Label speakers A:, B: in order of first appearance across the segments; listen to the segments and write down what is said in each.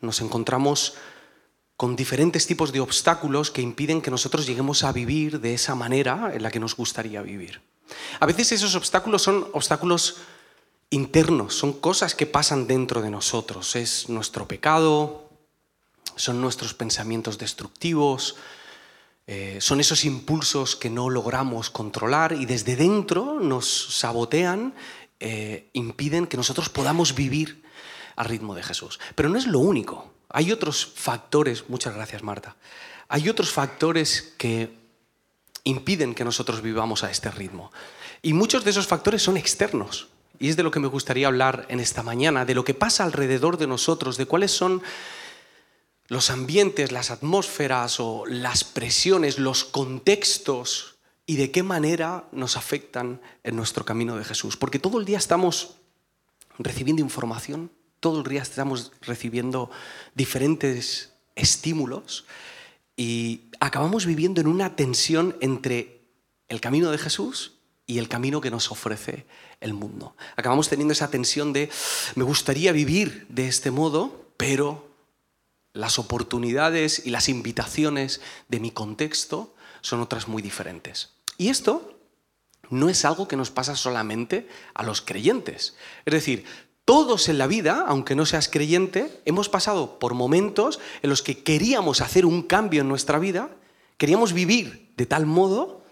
A: nos encontramos con diferentes tipos de obstáculos que impiden que nosotros lleguemos a vivir de esa manera en la que nos gustaría vivir. A veces esos obstáculos son obstáculos internos, son cosas que pasan dentro de nosotros. Es nuestro pecado, son nuestros pensamientos destructivos, eh, son esos impulsos que no logramos controlar y desde dentro nos sabotean, eh, impiden que nosotros podamos vivir al ritmo de Jesús. Pero no es lo único. Hay otros factores, muchas gracias Marta, hay otros factores que impiden que nosotros vivamos a este ritmo. Y muchos de esos factores son externos. Y es de lo que me gustaría hablar en esta mañana, de lo que pasa alrededor de nosotros, de cuáles son los ambientes, las atmósferas o las presiones, los contextos y de qué manera nos afectan en nuestro camino de Jesús. Porque todo el día estamos recibiendo información, todo el día estamos recibiendo diferentes estímulos y acabamos viviendo en una tensión entre el camino de Jesús y el camino que nos ofrece el mundo. Acabamos teniendo esa tensión de, me gustaría vivir de este modo, pero las oportunidades y las invitaciones de mi contexto son otras muy diferentes. Y esto no es algo que nos pasa solamente a los creyentes. Es decir, todos en la vida, aunque no seas creyente, hemos pasado por momentos en los que queríamos hacer un cambio en nuestra vida, queríamos vivir de tal modo,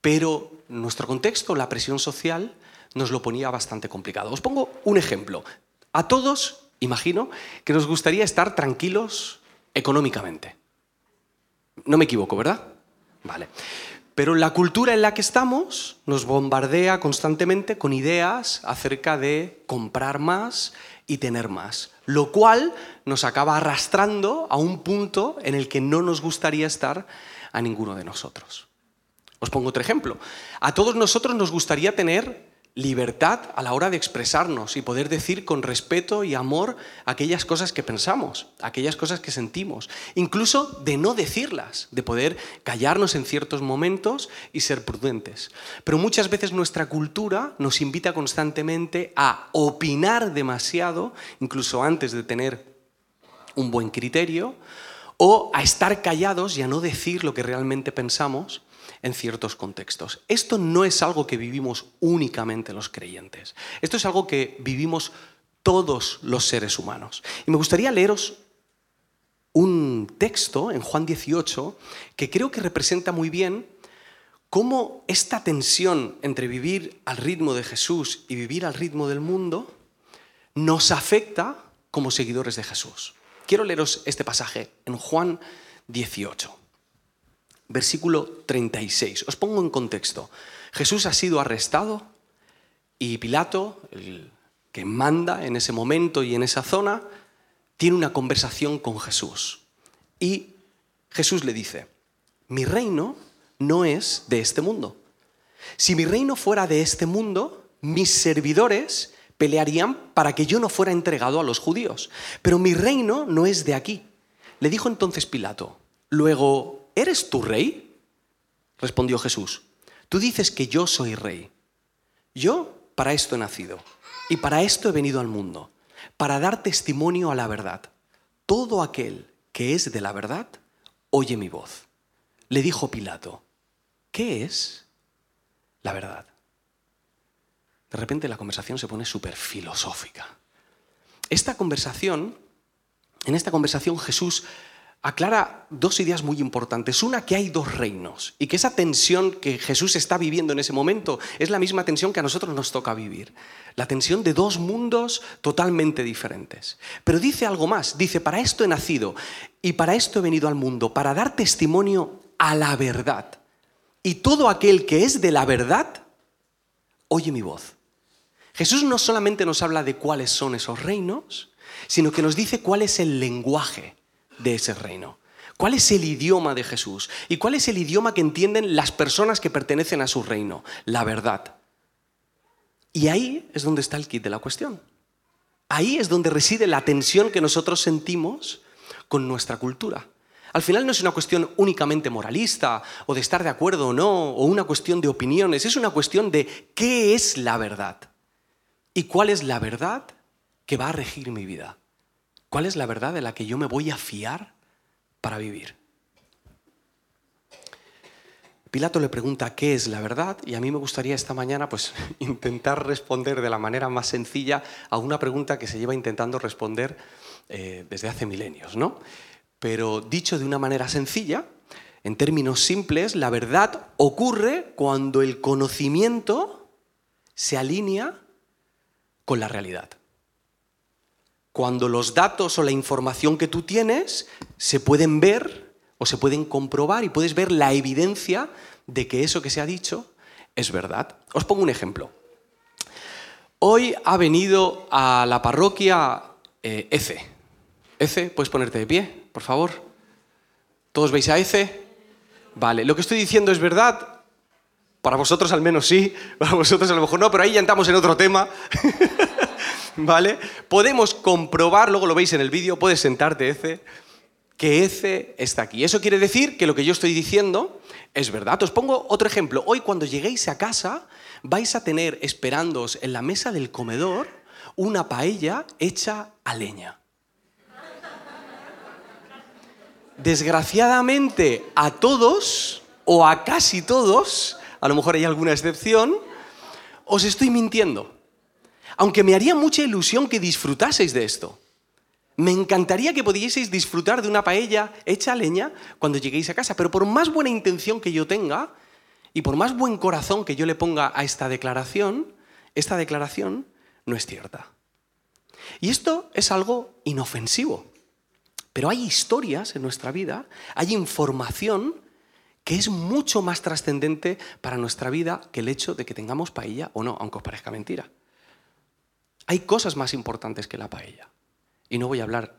A: pero nuestro contexto, la presión social, nos lo ponía bastante complicado. Os pongo un ejemplo. A todos, imagino, que nos gustaría estar tranquilos económicamente. No me equivoco, ¿verdad? Vale. Pero la cultura en la que estamos nos bombardea constantemente con ideas acerca de comprar más y tener más, lo cual nos acaba arrastrando a un punto en el que no nos gustaría estar a ninguno de nosotros. Os pongo otro ejemplo. A todos nosotros nos gustaría tener libertad a la hora de expresarnos y poder decir con respeto y amor aquellas cosas que pensamos, aquellas cosas que sentimos, incluso de no decirlas, de poder callarnos en ciertos momentos y ser prudentes. Pero muchas veces nuestra cultura nos invita constantemente a opinar demasiado, incluso antes de tener un buen criterio, o a estar callados y a no decir lo que realmente pensamos en ciertos contextos. Esto no es algo que vivimos únicamente los creyentes. Esto es algo que vivimos todos los seres humanos. Y me gustaría leeros un texto en Juan 18 que creo que representa muy bien cómo esta tensión entre vivir al ritmo de Jesús y vivir al ritmo del mundo nos afecta como seguidores de Jesús. Quiero leeros este pasaje en Juan 18 versículo 36. Os pongo en contexto. Jesús ha sido arrestado y Pilato, el que manda en ese momento y en esa zona, tiene una conversación con Jesús. Y Jesús le dice, mi reino no es de este mundo. Si mi reino fuera de este mundo, mis servidores pelearían para que yo no fuera entregado a los judíos. Pero mi reino no es de aquí. Le dijo entonces Pilato, luego ¿eres tú rey? Respondió Jesús, tú dices que yo soy rey. Yo para esto he nacido y para esto he venido al mundo, para dar testimonio a la verdad. Todo aquel que es de la verdad, oye mi voz. Le dijo Pilato, ¿qué es la verdad? De repente la conversación se pone súper filosófica. Esta conversación, en esta conversación Jesús aclara dos ideas muy importantes. Una, que hay dos reinos y que esa tensión que Jesús está viviendo en ese momento es la misma tensión que a nosotros nos toca vivir. La tensión de dos mundos totalmente diferentes. Pero dice algo más, dice, para esto he nacido y para esto he venido al mundo, para dar testimonio a la verdad. Y todo aquel que es de la verdad, oye mi voz. Jesús no solamente nos habla de cuáles son esos reinos, sino que nos dice cuál es el lenguaje de ese reino? ¿Cuál es el idioma de Jesús? ¿Y cuál es el idioma que entienden las personas que pertenecen a su reino? La verdad. Y ahí es donde está el kit de la cuestión. Ahí es donde reside la tensión que nosotros sentimos con nuestra cultura. Al final no es una cuestión únicamente moralista o de estar de acuerdo o no, o una cuestión de opiniones, es una cuestión de qué es la verdad y cuál es la verdad que va a regir mi vida. ¿Cuál es la verdad de la que yo me voy a fiar para vivir? Pilato le pregunta qué es la verdad y a mí me gustaría esta mañana pues intentar responder de la manera más sencilla a una pregunta que se lleva intentando responder eh, desde hace milenios, ¿no? Pero dicho de una manera sencilla, en términos simples, la verdad ocurre cuando el conocimiento se alinea con la realidad. Cuando los datos o la información que tú tienes se pueden ver o se pueden comprobar y puedes ver la evidencia de que eso que se ha dicho es verdad. Os pongo un ejemplo. Hoy ha venido a la parroquia eh, Ece. Ece, puedes ponerte de pie, por favor. ¿Todos veis a Ece? Vale, lo que estoy diciendo es verdad. Para vosotros al menos sí, para vosotros a lo mejor no, pero ahí ya entramos en otro tema. ¿Vale? Podemos comprobar, luego lo veis en el vídeo, puedes sentarte, Ece que ese está aquí. Eso quiere decir que lo que yo estoy diciendo es verdad. Os pongo otro ejemplo. Hoy cuando lleguéis a casa vais a tener esperándoos en la mesa del comedor una paella hecha a leña. Desgraciadamente a todos, o a casi todos, a lo mejor hay alguna excepción, os estoy mintiendo. Aunque me haría mucha ilusión que disfrutaseis de esto. Me encantaría que pudieseis disfrutar de una paella hecha a leña cuando lleguéis a casa, pero por más buena intención que yo tenga y por más buen corazón que yo le ponga a esta declaración, esta declaración no es cierta. Y esto es algo inofensivo. Pero hay historias en nuestra vida, hay información que es mucho más trascendente para nuestra vida que el hecho de que tengamos paella o no, aunque os parezca mentira. Hay cosas más importantes que la paella. Y no voy a hablar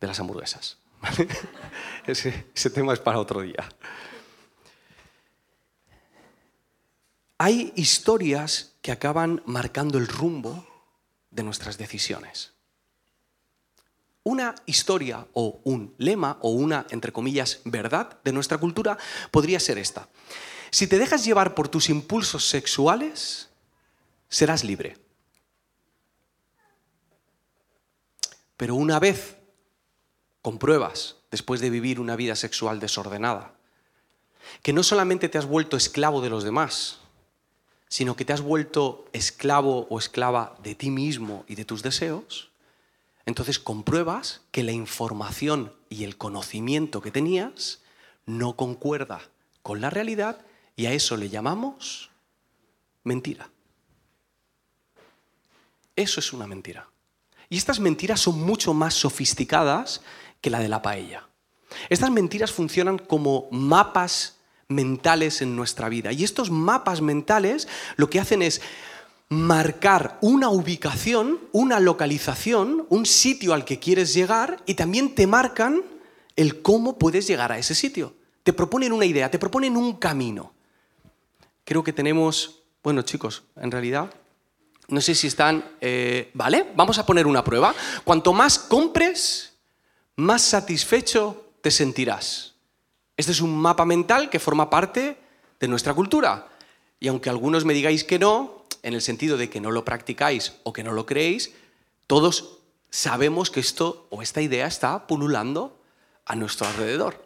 A: de las hamburguesas. ese, tema es para otro día. Hay historias que acaban marcando el rumbo de nuestras decisiones. Una historia o un lema o una, entre comillas, verdad de nuestra cultura podría ser esta. Si te dejas llevar por tus impulsos sexuales, serás libre. Pero una vez compruebas, después de vivir una vida sexual desordenada, que no solamente te has vuelto esclavo de los demás, sino que te has vuelto esclavo o esclava de ti mismo y de tus deseos, entonces compruebas que la información y el conocimiento que tenías no concuerda con la realidad y a eso le llamamos mentira. Eso es una mentira. Y estas mentiras son mucho más sofisticadas que la de la paella. Estas mentiras funcionan como mapas mentales en nuestra vida. Y estos mapas mentales lo que hacen es marcar una ubicación, una localización, un sitio al que quieres llegar y también te marcan el cómo puedes llegar a ese sitio. Te proponen una idea, te proponen un camino. Creo que tenemos, bueno chicos, en realidad no sé si están... Eh, ¿Vale? Vamos a poner una prueba. Cuanto más compres, más satisfecho te sentirás. Este es un mapa mental que forma parte de nuestra cultura. Y aunque algunos me digáis que no, en el sentido de que no lo practicáis o que no lo creéis, todos sabemos que esto o esta idea está pululando a nuestro alrededor.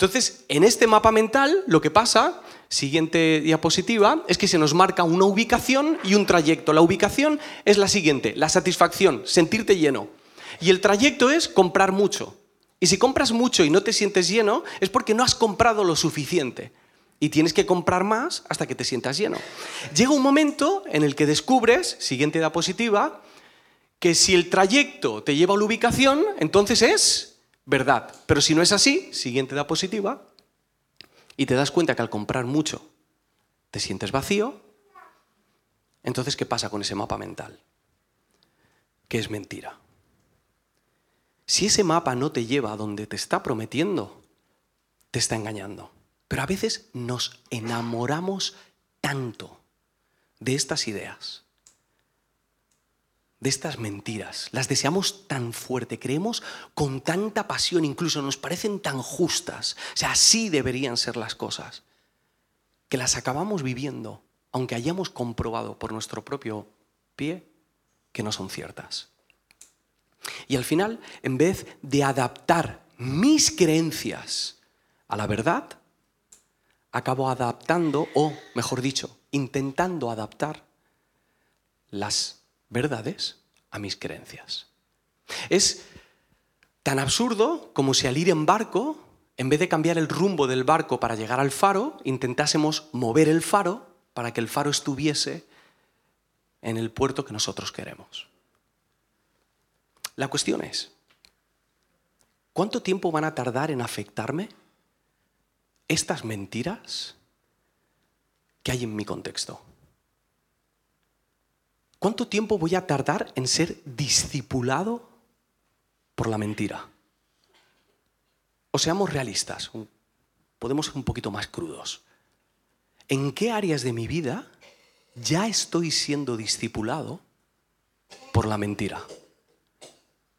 A: Entonces, en este mapa mental, lo que pasa Siguiente diapositiva es que se nos marca una ubicación y un trayecto. La ubicación es la siguiente, la satisfacción, sentirte lleno. Y el trayecto es comprar mucho. Y si compras mucho y no te sientes lleno, es porque no has comprado lo suficiente. Y tienes que comprar más hasta que te sientas lleno. Llega un momento en el que descubres, siguiente diapositiva, que si el trayecto te lleva a la ubicación, entonces es verdad. Pero si no es así, siguiente diapositiva, y te das cuenta que al comprar mucho te sientes vacío, entonces ¿qué pasa con ese mapa mental? Que es mentira. Si ese mapa no te lleva a donde te está prometiendo, te está engañando. Pero a veces nos enamoramos tanto de estas ideas de estas mentiras. Las deseamos tan fuerte, creemos con tanta pasión, incluso nos parecen tan justas. O sea, así deberían ser las cosas. Que las acabamos viviendo, aunque hayamos comprobado por nuestro propio pie que no son ciertas. Y al final, en vez de adaptar mis creencias a la verdad, acabo adaptando, o mejor dicho, intentando adaptar las verdades a mis creencias. Es tan absurdo como si al ir en barco, en vez de cambiar el rumbo del barco para llegar al faro, intentásemos mover el faro para que el faro estuviese en el puerto que nosotros queremos. La cuestión es, ¿cuánto tiempo van a tardar en afectarme estas mentiras que hay en mi contexto? ¿Cuánto tiempo voy a tardar en ser discipulado por la mentira? O seamos realistas, podemos ser un poquito más crudos. ¿En qué áreas de mi vida ya estoy siendo discipulado por la mentira?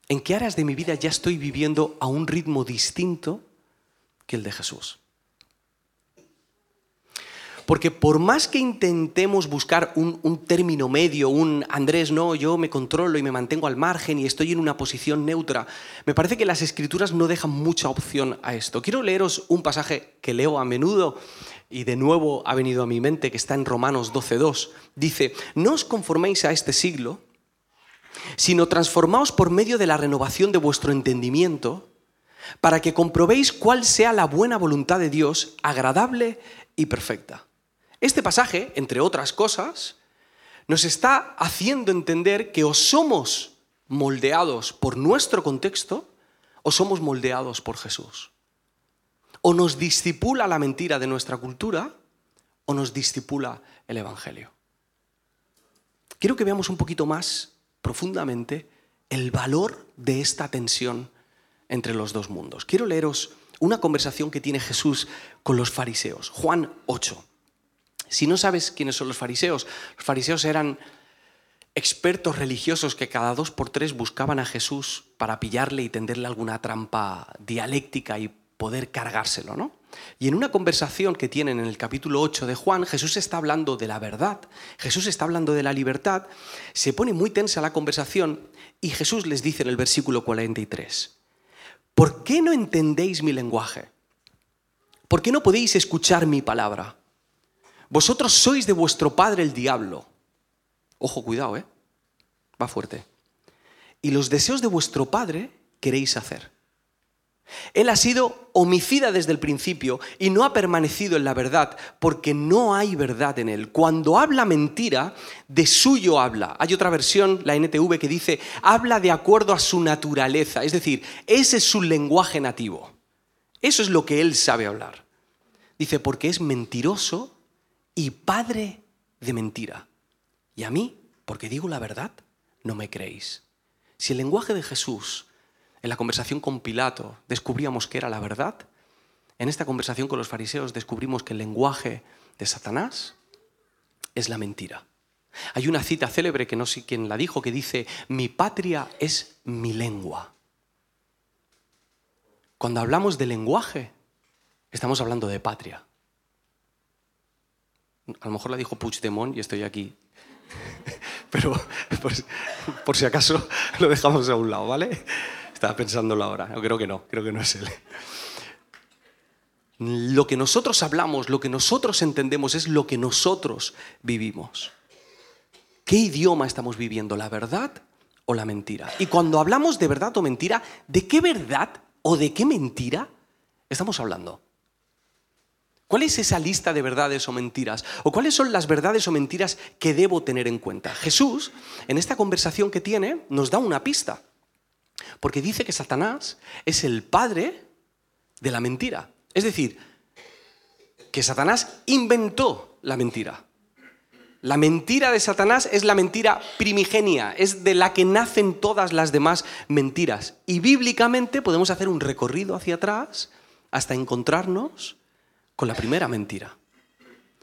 A: ¿En qué áreas de mi vida ya estoy viviendo a un ritmo distinto que el de Jesús? Porque por más que intentemos buscar un, término medio, un Andrés, no, yo me controlo y me mantengo al margen y estoy en una posición neutra, me parece que las escrituras no dejan mucha opción a esto. Quiero leeros un pasaje que leo a menudo y de nuevo ha venido a mi mente, que está en Romanos 12.2. Dice, no os conforméis a este siglo, sino transformaos por medio de la renovación de vuestro entendimiento, para que comprobéis cuál sea la buena voluntad de Dios, agradable y perfecta. Este pasaje, entre otras cosas, nos está haciendo entender que o somos moldeados por nuestro contexto o somos moldeados por Jesús. O nos discipula la mentira de nuestra cultura o nos discipula el Evangelio. Quiero que veamos un poquito más profundamente el valor de esta tensión entre los dos mundos. Quiero leeros una conversación que tiene Jesús con los fariseos. Juan 8. Si no sabes quiénes son los fariseos, los fariseos eran expertos religiosos que cada dos por tres buscaban a Jesús para pillarle y tenderle alguna trampa dialéctica y poder cargárselo, ¿no? Y en una conversación que tienen en el capítulo 8 de Juan, Jesús está hablando de la verdad, Jesús está hablando de la libertad, se pone muy tensa la conversación y Jesús les dice en el versículo 43, ¿por qué no entendéis mi lenguaje? ¿Por qué no podéis escuchar mi palabra? Vosotros sois de vuestro padre el diablo. Ojo, cuidado, ¿eh? Va fuerte. Y los deseos de vuestro padre queréis hacer. Él ha sido homicida desde el principio y no ha permanecido en la verdad porque no hay verdad en él. Cuando habla mentira, de suyo habla. Hay otra versión, la NTV, que dice, habla de acuerdo a su naturaleza. Es decir, ese es su lenguaje nativo. Eso es lo que él sabe hablar. Dice, porque es mentiroso y padre de mentira. Y a mí, porque digo la verdad, no me creéis. Si el lenguaje de Jesús en la conversación con Pilato descubríamos que era la verdad, en esta conversación con los fariseos descubrimos que el lenguaje de Satanás es la mentira. Hay una cita célebre que no sé quién la dijo que dice, mi patria es mi lengua. Cuando hablamos de lenguaje, estamos hablando de patria. A lo mejor la dijo Puigdemont y estoy aquí. Pero por, si acaso lo dejamos a un lado, ¿vale? Estaba pensándolo ahora. Creo que no, creo que no es él. Lo que nosotros hablamos, lo que nosotros entendemos es lo que nosotros vivimos. ¿Qué idioma estamos viviendo? ¿La verdad o la mentira? Y cuando hablamos de verdad o mentira, ¿de qué verdad o de qué mentira estamos hablando? ¿Cuál es esa lista de verdades o mentiras? ¿O cuáles son las verdades o mentiras que debo tener en cuenta? Jesús, en esta conversación que tiene, nos da una pista. Porque dice que Satanás es el padre de la mentira. Es decir, que Satanás inventó la mentira. La mentira de Satanás es la mentira primigenia, es de la que nacen todas las demás mentiras. Y bíblicamente podemos hacer un recorrido hacia atrás hasta encontrarnos con la primera mentira.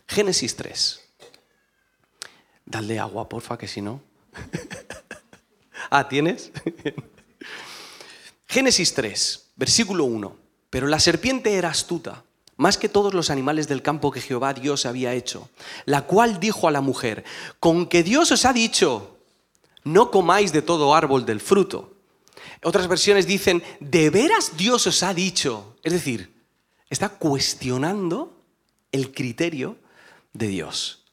A: Génesis 3. Dale agua, porfa, que si no. ah, ¿tienes? Génesis 3, versículo 1. Pero la serpiente era astuta, más que todos los animales del campo que Jehová Dios había hecho, la cual dijo a la mujer, con que Dios os ha dicho, no comáis de todo árbol del fruto. Otras versiones dicen, ¿de veras Dios os ha dicho? Es decir, está cuestionando el criterio de Dios.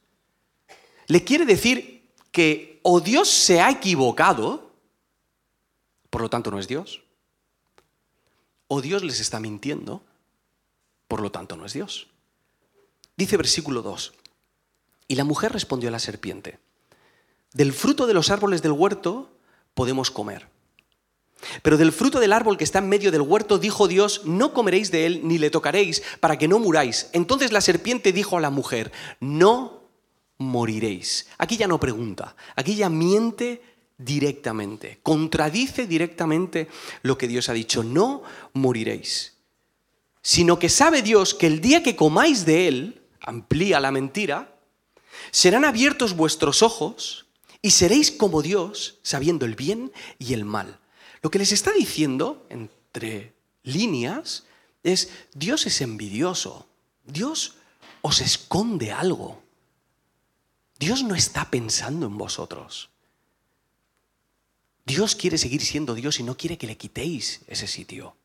A: Le quiere decir que o Dios se ha equivocado, por lo tanto no es Dios, o Dios les está mintiendo, por lo tanto no es Dios. Dice versículo 2, y la mujer respondió a la serpiente, del fruto de los árboles del huerto podemos comer. Pero del fruto del árbol que está en medio del huerto dijo Dios, no comeréis de él ni le tocaréis para que no muráis. Entonces la serpiente dijo a la mujer, no moriréis. Aquí ya no pregunta, aquí ya miente directamente, contradice directamente lo que Dios ha dicho, no moriréis. Sino que sabe Dios que el día que comáis de él, amplía la mentira, serán abiertos vuestros ojos y seréis como Dios, sabiendo el bien y el mal. Lo que les está diciendo, entre líneas, es Dios es envidioso, Dios os esconde algo, Dios no está pensando en vosotros. Dios quiere seguir siendo Dios y no quiere que le quitéis ese sitio.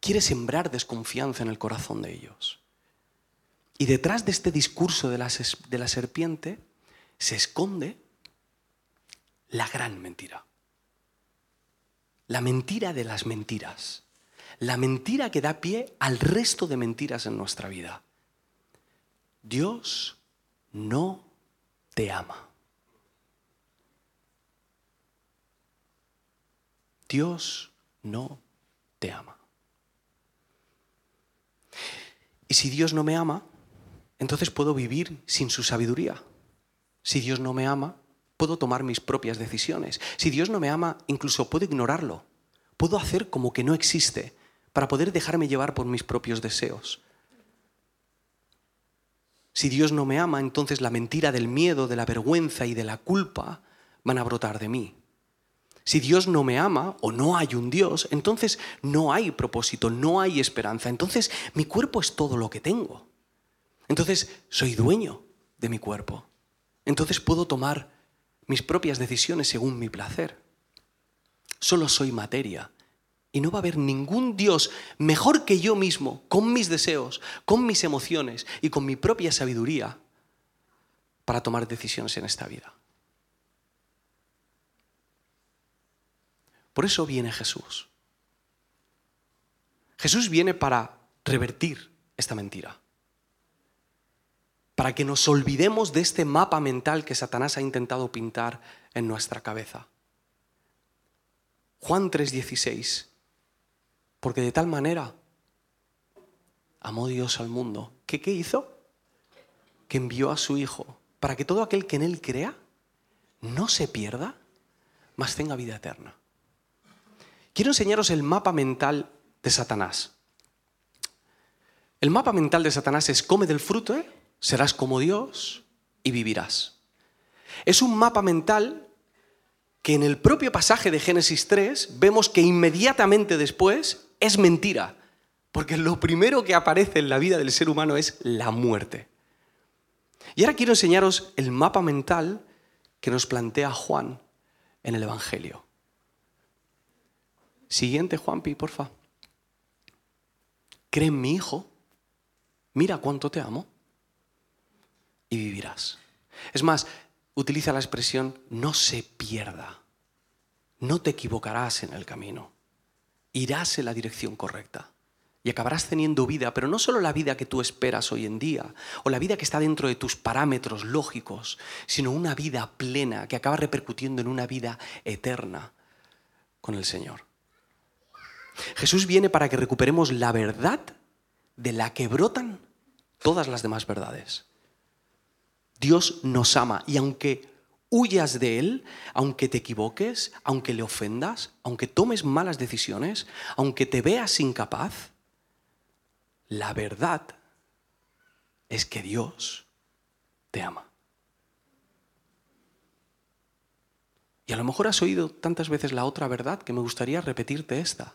A: Quiere sembrar desconfianza en el corazón de ellos. Y detrás de este discurso de la, de la serpiente se esconde la gran mentira. La mentira de las mentiras. La mentira que da pie al resto de mentiras en nuestra vida. Dios no te ama. Dios no te ama. Y si Dios no me ama, entonces puedo vivir sin su sabiduría. Si Dios no me ama, puedo tomar mis propias decisiones. Si Dios no me ama, incluso puedo ignorarlo. Puedo hacer como que no existe para poder dejarme llevar por mis propios deseos. Si Dios no me ama, entonces la mentira del miedo, de la vergüenza y de la culpa van a brotar de mí. Si Dios no me ama o no hay un Dios, entonces no hay propósito, no hay esperanza. Entonces mi cuerpo es todo lo que tengo. Entonces soy dueño de mi cuerpo. Entonces puedo tomar mis propias decisiones según mi placer. Solo soy materia. Y no va a haber ningún Dios mejor que yo mismo, con mis deseos, con mis emociones y con mi propia sabiduría, para tomar decisiones en esta vida. Por eso viene Jesús. Jesús viene para revertir esta mentira. Para que nos olvidemos de este mapa mental que Satanás ha intentado pintar en nuestra cabeza. Juan 3:16. Porque de tal manera amó Dios al mundo. ¿Que qué hizo? Que envió a su Hijo para que todo aquel que en Él crea no se pierda, mas tenga vida eterna. Quiero enseñaros el mapa mental de Satanás. El mapa mental de Satanás es come del fruto, ¿eh? Serás como Dios y vivirás. Es un mapa mental que en el propio pasaje de Génesis 3 vemos que inmediatamente después es mentira, porque lo primero que aparece en la vida del ser humano es la muerte. Y ahora quiero enseñaros el mapa mental que nos plantea Juan en el Evangelio. Siguiente, Juanpi, porfa. Cree en mi hijo, mira cuánto te amo y vivirás. Es más, utiliza la expresión no se pierda. No te equivocarás en el camino. Irás en la dirección correcta. Y acabarás teniendo vida, pero no solo la vida que tú esperas hoy en día, o la vida que está dentro de tus parámetros lógicos, sino una vida plena que acaba repercutiendo en una vida eterna con el Señor. Jesús viene para que recuperemos la verdad de la que brotan todas las demás verdades. Dios nos ama y aunque huyas de Él, aunque te equivoques, aunque le ofendas, aunque tomes malas decisiones, aunque te veas incapaz, la verdad es que Dios te ama. Y a lo mejor has oído tantas veces la otra verdad que me gustaría repetirte esta.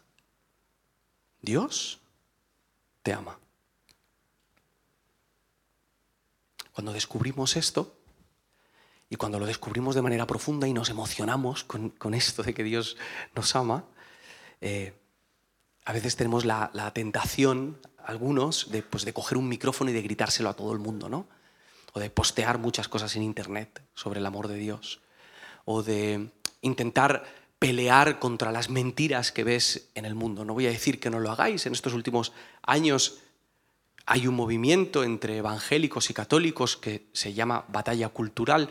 A: Dios te ama. Cuando descubrimos esto, y cuando lo descubrimos de manera profunda y nos emocionamos con, esto de que Dios nos ama, eh, a veces tenemos la, tentación, algunos, de, pues, de coger un micrófono y de gritárselo a todo el mundo, ¿no? O de postear muchas cosas en Internet sobre el amor de Dios. O de intentar pelear contra las mentiras que ves en el mundo. No voy a decir que no lo hagáis. En estos últimos años hay un movimiento entre evangélicos y católicos que se llama batalla cultural,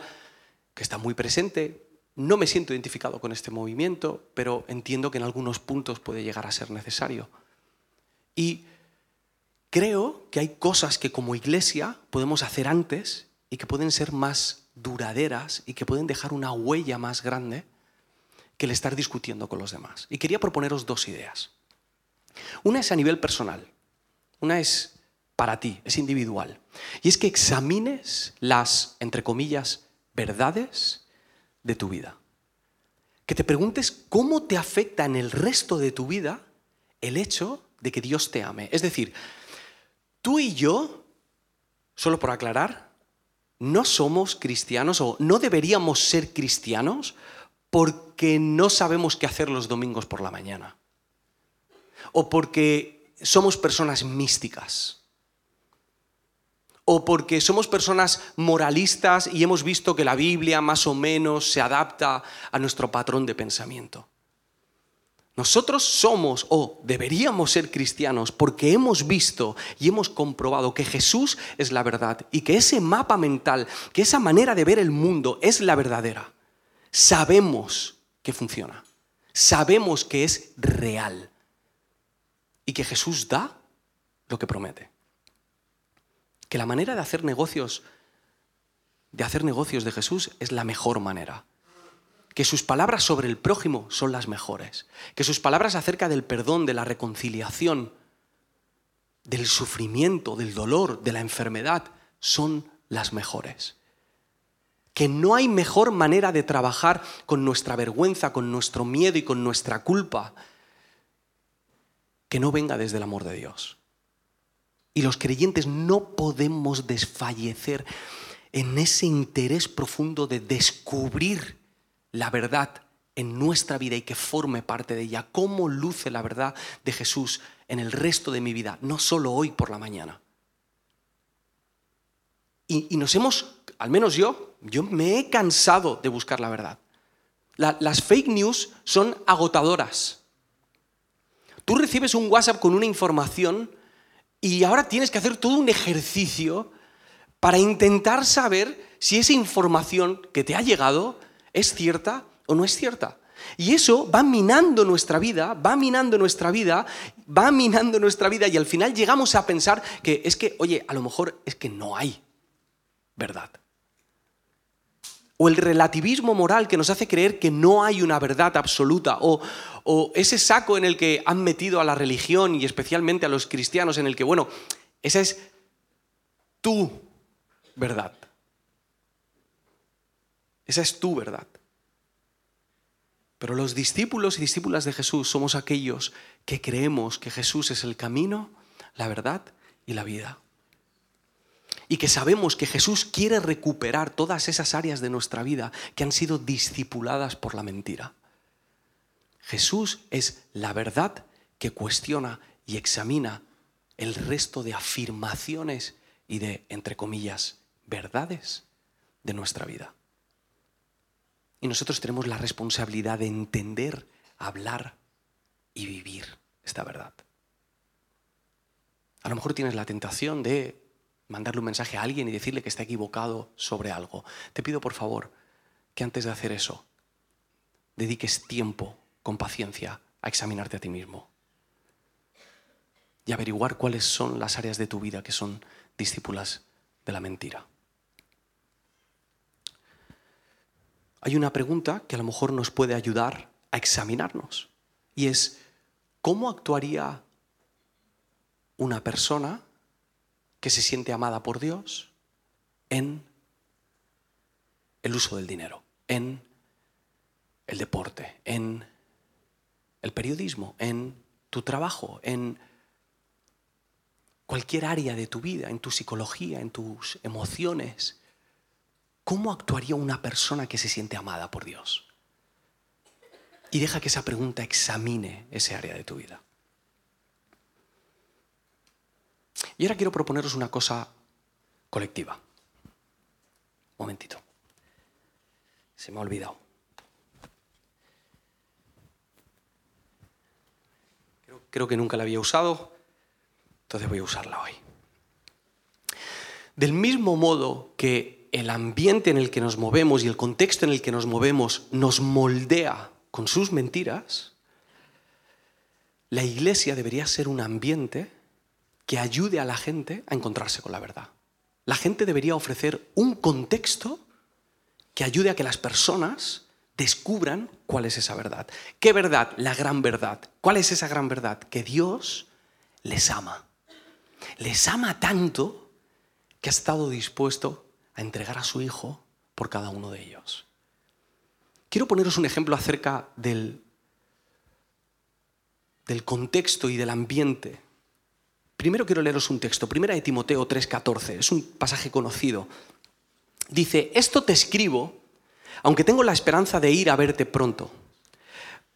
A: que está muy presente. No me siento identificado con este movimiento, pero entiendo que en algunos puntos puede llegar a ser necesario. Y creo que hay cosas que como iglesia podemos hacer antes y que pueden ser más duraderas y que pueden dejar una huella más grande que el estar discutiendo con los demás. Y quería proponeros dos ideas. Una es a nivel personal, una es para ti, es individual. Y es que examines las, entre comillas, verdades de tu vida. Que te preguntes cómo te afecta en el resto de tu vida el hecho de que Dios te ame. Es decir, tú y yo, solo por aclarar, no somos cristianos o no deberíamos ser cristianos porque no sabemos qué hacer los domingos por la mañana. O porque somos personas místicas o porque somos personas moralistas y hemos visto que la Biblia más o menos se adapta a nuestro patrón de pensamiento. Nosotros somos o deberíamos ser cristianos porque hemos visto y hemos comprobado que Jesús es la verdad y que ese mapa mental, que esa manera de ver el mundo es la verdadera. Sabemos que funciona, sabemos que es real y que Jesús da lo que promete que la manera de hacer negocios de hacer negocios de Jesús es la mejor manera. Que sus palabras sobre el prójimo son las mejores. Que sus palabras acerca del perdón, de la reconciliación, del sufrimiento, del dolor, de la enfermedad, son las mejores. Que no hay mejor manera de trabajar con nuestra vergüenza, con nuestro miedo y con nuestra culpa que no venga desde el amor de Dios. Y los creyentes no podemos desfallecer en ese interés profundo de descubrir la verdad en nuestra vida y que forme parte de ella. ¿Cómo luce la verdad de Jesús en el resto de mi vida? No solo hoy por la mañana. Y, nos hemos, al menos yo, yo me he cansado de buscar la verdad. las fake news son agotadoras. Tú recibes un WhatsApp con una información y ahora tienes que hacer todo un ejercicio para intentar saber si esa información que te ha llegado es cierta o no es cierta. Y eso va minando nuestra vida, va minando nuestra vida, va minando nuestra vida y al final llegamos a pensar que es que, oye, a lo mejor es que no hay verdad o el relativismo moral que nos hace creer que no hay una verdad absoluta, o, ese saco en el que han metido a la religión y especialmente a los cristianos, en el que, bueno, esa es tu verdad. Esa es tu verdad. Pero los discípulos y discípulas de Jesús somos aquellos que creemos que Jesús es el camino, la verdad y la vida y que sabemos que Jesús quiere recuperar todas esas áreas de nuestra vida que han sido discipuladas por la mentira. Jesús es la verdad que cuestiona y examina el resto de afirmaciones y de, entre comillas, verdades de nuestra vida. Y nosotros tenemos la responsabilidad de entender, hablar y vivir esta verdad. A lo mejor tienes la tentación de mandarle un mensaje a alguien y decirle que está equivocado sobre algo. Te pido por favor que antes de hacer eso, dediques tiempo con paciencia a examinarte a ti mismo y averiguar cuáles son las áreas de tu vida que son discípulas de la mentira. Hay una pregunta que a lo mejor nos puede ayudar a examinarnos y es, ¿cómo actuaría una persona que se siente amada por Dios en el uso del dinero, en el deporte, en el periodismo, en tu trabajo, en cualquier área de tu vida, en tu psicología, en tus emociones. ¿cómo actuaría una persona que se siente amada por Dios? Y deja que esa pregunta examine ese área de tu vida. Y ahora quiero proponeros una cosa colectiva. Momentito. Se me ha olvidado. Creo, que nunca la había usado, entonces voy a usarla hoy. Del mismo modo que el ambiente en el que nos movemos y el contexto en el que nos movemos nos moldea con sus mentiras, la iglesia debería ser un ambiente que ayude a la gente a encontrarse con la verdad. La gente debería ofrecer un contexto que ayude a que las personas descubran cuál es esa verdad. ¿Qué verdad? La gran verdad. ¿Cuál es esa gran verdad? Que Dios les ama. Les ama tanto que ha estado dispuesto a entregar a su Hijo por cada uno de ellos. Quiero poneros un ejemplo acerca del, del contexto y del ambiente. Primero quiero leeros un texto, primera de Timoteo 3:14, es un pasaje conocido. Dice, esto te escribo, aunque tengo la esperanza de ir a verte pronto,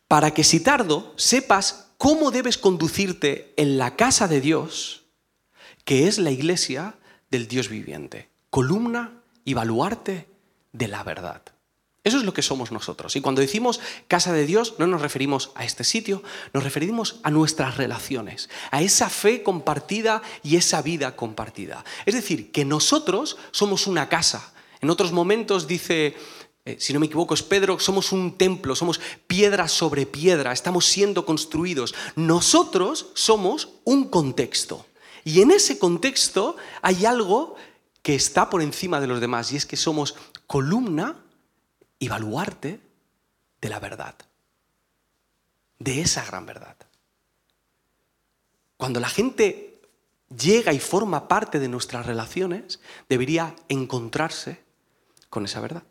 A: para que si tardo sepas cómo debes conducirte en la casa de Dios, que es la iglesia del Dios viviente, columna y baluarte de la verdad. Eso es lo que somos nosotros. Y cuando decimos casa de Dios, no nos referimos a este sitio, nos referimos a nuestras relaciones, a esa fe compartida y esa vida compartida. Es decir, que nosotros somos una casa. En otros momentos dice, eh, si no me equivoco, es Pedro, somos un templo, somos piedra sobre piedra, estamos siendo construidos. Nosotros somos un contexto. Y en ese contexto hay algo que está por encima de los demás y es que somos columna y de la verdad, de esa gran verdad. Cuando la gente llega y forma parte de nuestras relaciones, debería encontrarse con esa verdad.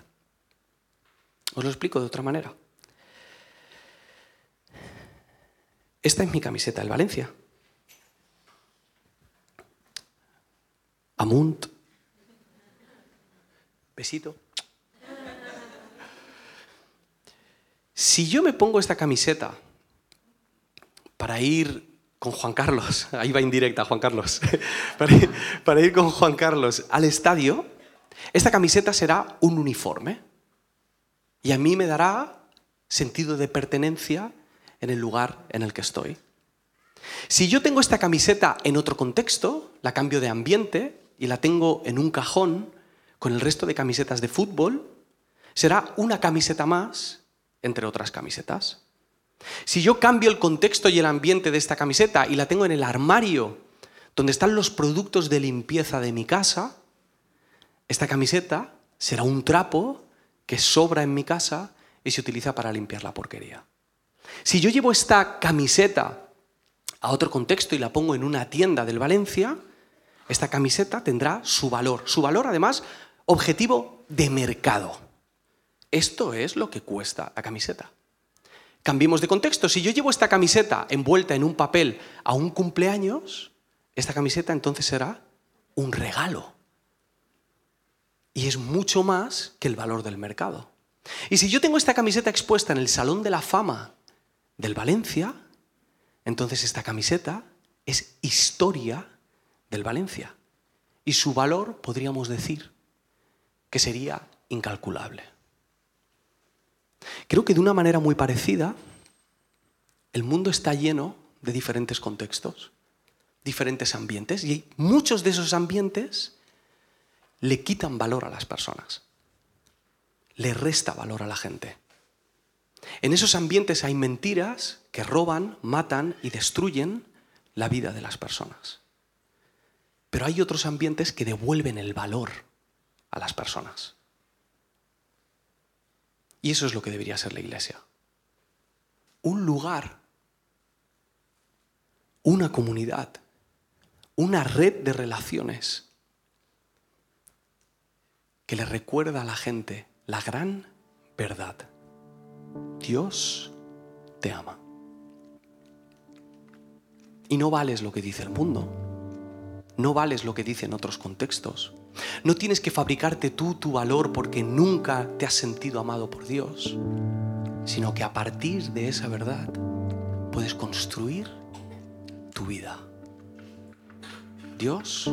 A: Os lo explico de otra manera. Esta es mi camiseta del Valencia. Amunt. Besito. Si yo me pongo esta camiseta para ir con Juan Carlos, ahí va indirecta Juan Carlos, para ir, con Juan Carlos al estadio, esta camiseta será un uniforme y a mí me dará sentido de pertenencia en el lugar en el que estoy. Si yo tengo esta camiseta en otro contexto, la cambio de ambiente y la tengo en un cajón con el resto de camisetas de fútbol, será una camiseta más entre otras camisetas. Si yo cambio el contexto y el ambiente de esta camiseta y la tengo en el armario donde están los productos de limpieza de mi casa, esta camiseta será un trapo que sobra en mi casa y se utiliza para limpiar la porquería. Si yo llevo esta camiseta a otro contexto y la pongo en una tienda del Valencia, esta camiseta tendrá su valor. Su valor, además, objetivo de mercado. Esto es lo que cuesta la camiseta. Cambiemos de contexto. Si yo llevo esta camiseta envuelta en un papel a un cumpleaños, esta camiseta entonces será un regalo. Y es mucho más que el valor del mercado. Y si yo tengo esta camiseta expuesta en el Salón de la Fama del Valencia, entonces esta camiseta es historia del Valencia. Y su valor, podríamos decir, que sería incalculable. Creo que de una manera muy parecida, el mundo está lleno de diferentes contextos, diferentes ambientes, y muchos de esos ambientes le quitan valor a las personas, le resta valor a la gente. En esos ambientes hay mentiras que roban, matan y destruyen la vida de las personas. Pero hay otros ambientes que devuelven el valor a las personas. Y eso es lo que debería ser la iglesia. Un lugar, una comunidad, una red de relaciones que le recuerda a la gente la gran verdad. Dios te ama. Y no vales lo que dice el mundo. no vales lo que dice en otros contextos. No tienes que fabricarte tú tu valor porque nunca te has sentido amado por Dios, sino que a partir de esa verdad puedes construir tu vida. Dios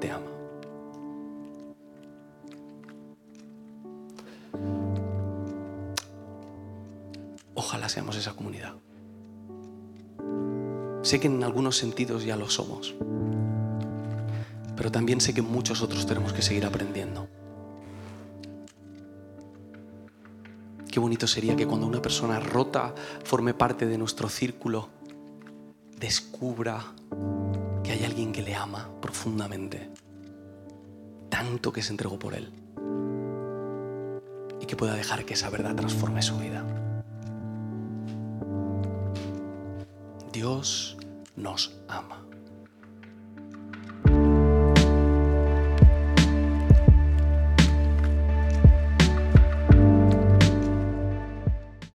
A: te ama. Ojalá seamos esa comunidad. Sé que en algunos sentidos ya lo somos, pero también sé que muchos otros tenemos que seguir aprendiendo. Qué bonito sería que cuando una persona rota forme parte de nuestro círculo, descubra que hay alguien que le ama profundamente, tanto que se entregó por él, y que pueda dejar que esa verdad transforme su vida. Dios nos ama.